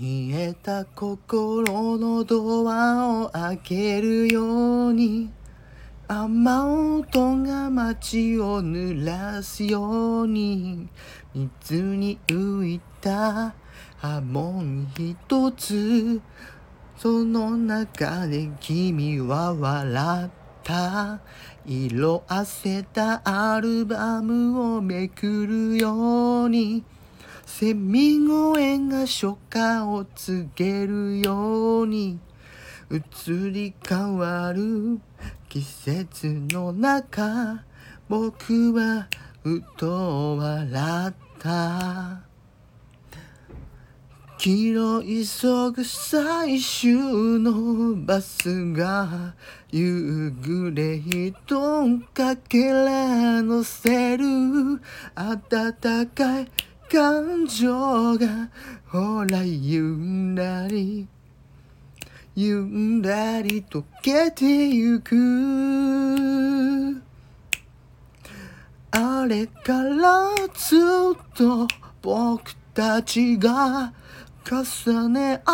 冷えた心のドアを開けるように。雨音が街を濡らすように。水に浮いた波紋一つ。その中で君は笑った。色あせたアルバムをめくるように。セミ声が初夏を告げるように移り変わる季節の中僕はふと笑った。黄色急ぐ最終のバスが夕暮れ人かけら乗せる。暖かい感情がほらゆんだりゆんだり溶けてゆく。あれからずっと僕たちが重ね合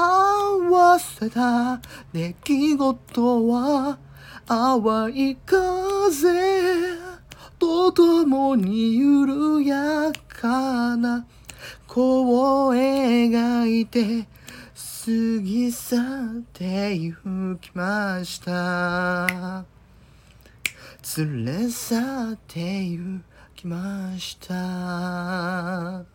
わせた出来事は淡い風とともに緩やか弧を描いて過ぎ去ってゆきました。連れ去ってゆきました。